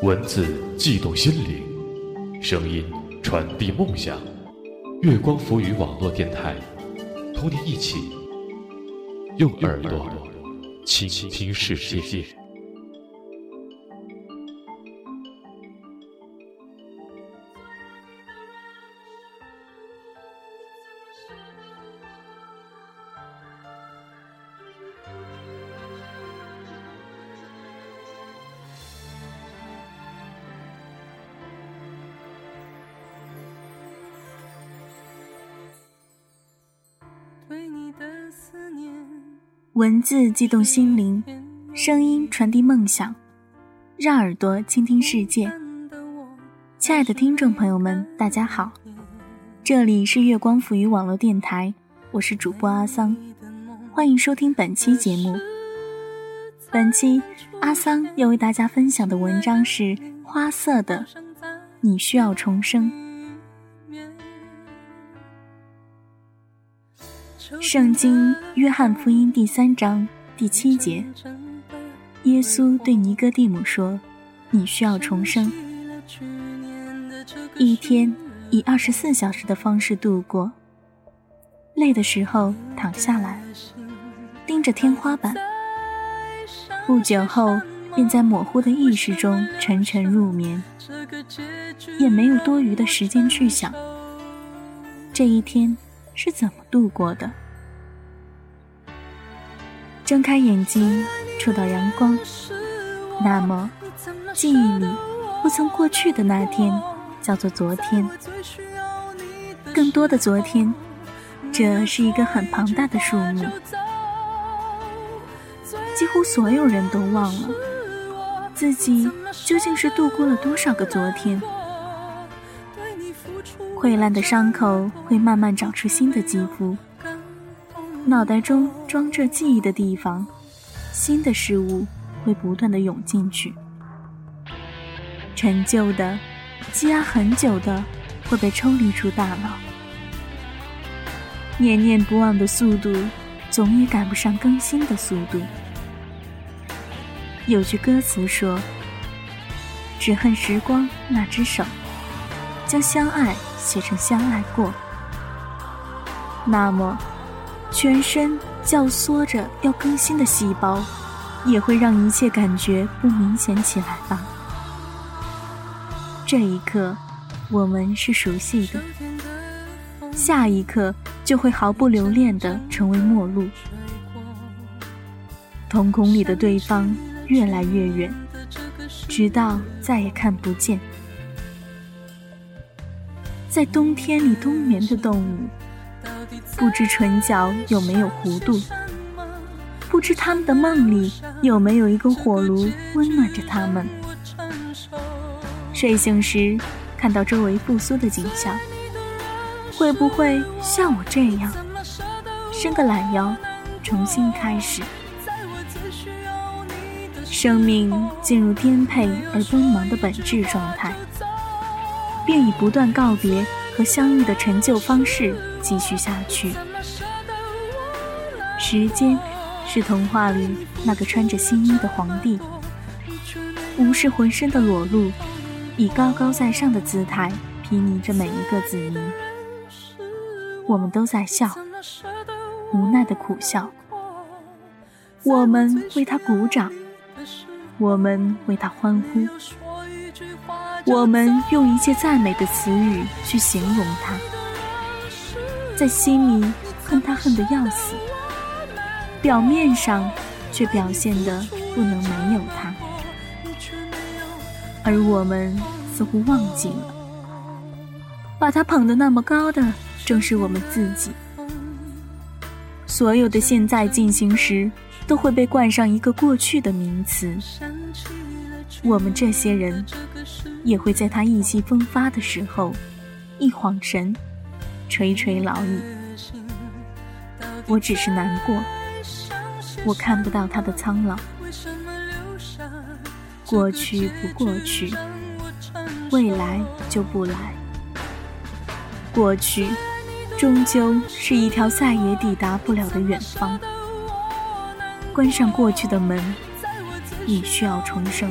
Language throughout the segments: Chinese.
文字悸动心灵，声音传递梦想。月光浮语网络电台，同你一起用耳朵倾听世界。文字激动心灵，声音传递梦想，让耳朵倾听世界。亲爱的听众朋友们，大家好，这里是月光抚语网络电台，我是主播阿桑，欢迎收听本期节目。本期阿桑要为大家分享的文章是花色的，你需要重生。圣经约翰福音第三章第七节，耶稣对尼哥底母说：“你需要重生。一天以二十四小时的方式度过，累的时候躺下来，盯着天花板。不久后，便在模糊的意识中沉沉入眠，也没有多余的时间去想这一天。”是怎么度过的？睁开眼睛，触到阳光，那么记忆里不曾过去的那天叫做昨天。更多的昨天，这是一个很庞大的数目，几乎所有人都忘了自己究竟是度过了多少个昨天。溃烂的伤口会慢慢长出新的肌肤，脑袋中装着记忆的地方，新的事物会不断的涌进去，陈旧的、积压很久的会被抽离出大脑。念念不忘的速度，总也赶不上更新的速度。有句歌词说：“只恨时光那只手，将相爱。”写成相爱过，那么全身教唆着要更新的细胞，也会让一切感觉不明显起来吧？这一刻，我们是熟悉的，下一刻就会毫不留恋的成为陌路。瞳孔里的对方越来越远，直到再也看不见。在冬天里冬眠的动物，不知唇角有没有弧度，不知他们的梦里有没有一个火炉温暖着他们。睡醒时看到周围复苏的景象，会不会像我这样，伸个懒腰，重新开始？生命进入颠沛而奔忙的本质状态。便以不断告别和相遇的陈旧方式继续下去。时间是童话里那个穿着新衣的皇帝，无视浑身的裸露，以高高在上的姿态睥睨着每一个子民。我们都在笑，无奈的苦笑。我们为他鼓掌，我们为他欢呼。我们用一切赞美的词语去形容他，在心里恨他恨得要死，表面上却表现得不能没有他。而我们似乎忘记了，把他捧得那么高的正是我们自己。所有的现在进行时，都会被冠上一个过去的名词。我们这些人。也会在他意气风发的时候，一晃神，垂垂老矣。我只是难过，我看不到他的苍老。过去不过去，未来就不来。过去，终究是一条再也抵达不了的远方。关上过去的门，你需要重生。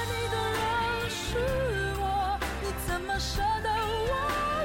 么舍得我？